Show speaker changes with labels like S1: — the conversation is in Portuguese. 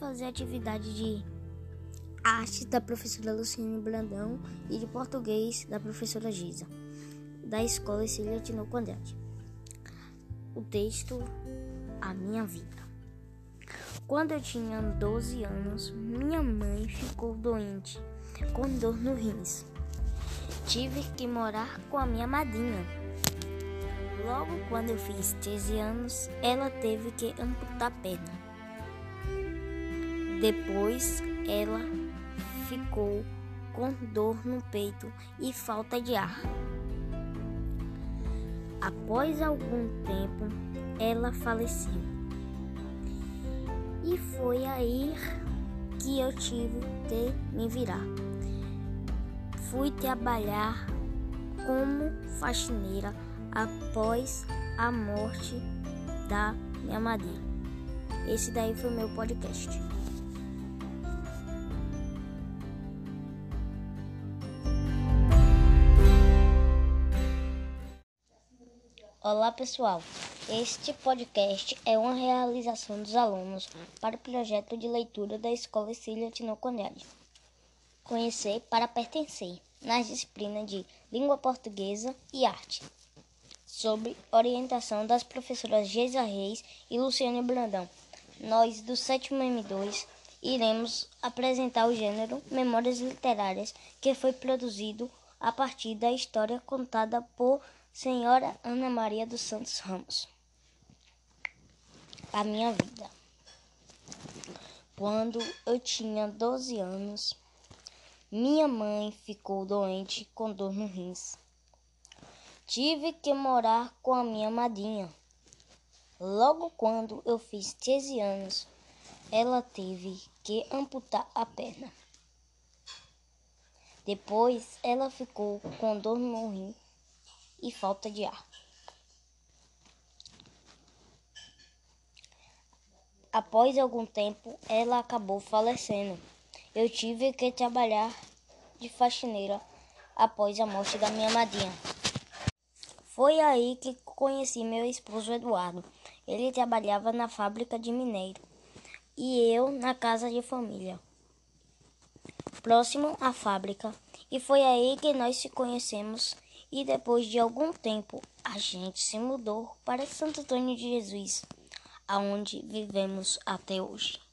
S1: fazer atividade de arte da professora Luciane Brandão e de português da professora Giza, da escola Cília Tino Andrade. O texto A Minha Vida. Quando eu tinha 12 anos, minha mãe ficou doente, com dor no rins. Tive que morar com a minha madrinha. Logo quando eu fiz 13 anos, ela teve que amputar a perna. Depois ela ficou com dor no peito e falta de ar. Após algum tempo, ela faleceu. E foi aí que eu tive que me virar. Fui trabalhar como faxineira após a morte da minha madrinha. Esse daí foi meu podcast. Olá pessoal, este podcast é uma realização dos alunos para o projeto de leitura da Escola Cília Tinoconelli. Conhecer para pertencer nas disciplinas de Língua Portuguesa e Arte, sob orientação das professoras Geisa Reis e Luciane Brandão. Nós, do sétimo M2, iremos apresentar o gênero Memórias Literárias, que foi produzido a partir da história contada por Senhora Ana Maria dos Santos Ramos. A minha vida. Quando eu tinha 12 anos, minha mãe ficou doente com dor no rins. Tive que morar com a minha madrinha. Logo quando eu fiz 13 anos, ela teve que amputar a perna. Depois ela ficou com dor no rim e falta de ar. Após algum tempo, ela acabou falecendo. Eu tive que trabalhar de faxineira após a morte da minha madrinha. Foi aí que conheci meu esposo Eduardo. Ele trabalhava na fábrica de mineiro e eu na casa de família, próximo à fábrica. E foi aí que nós se conhecemos e depois de algum tempo a gente se mudou para Santo Antônio de Jesus, aonde vivemos até hoje.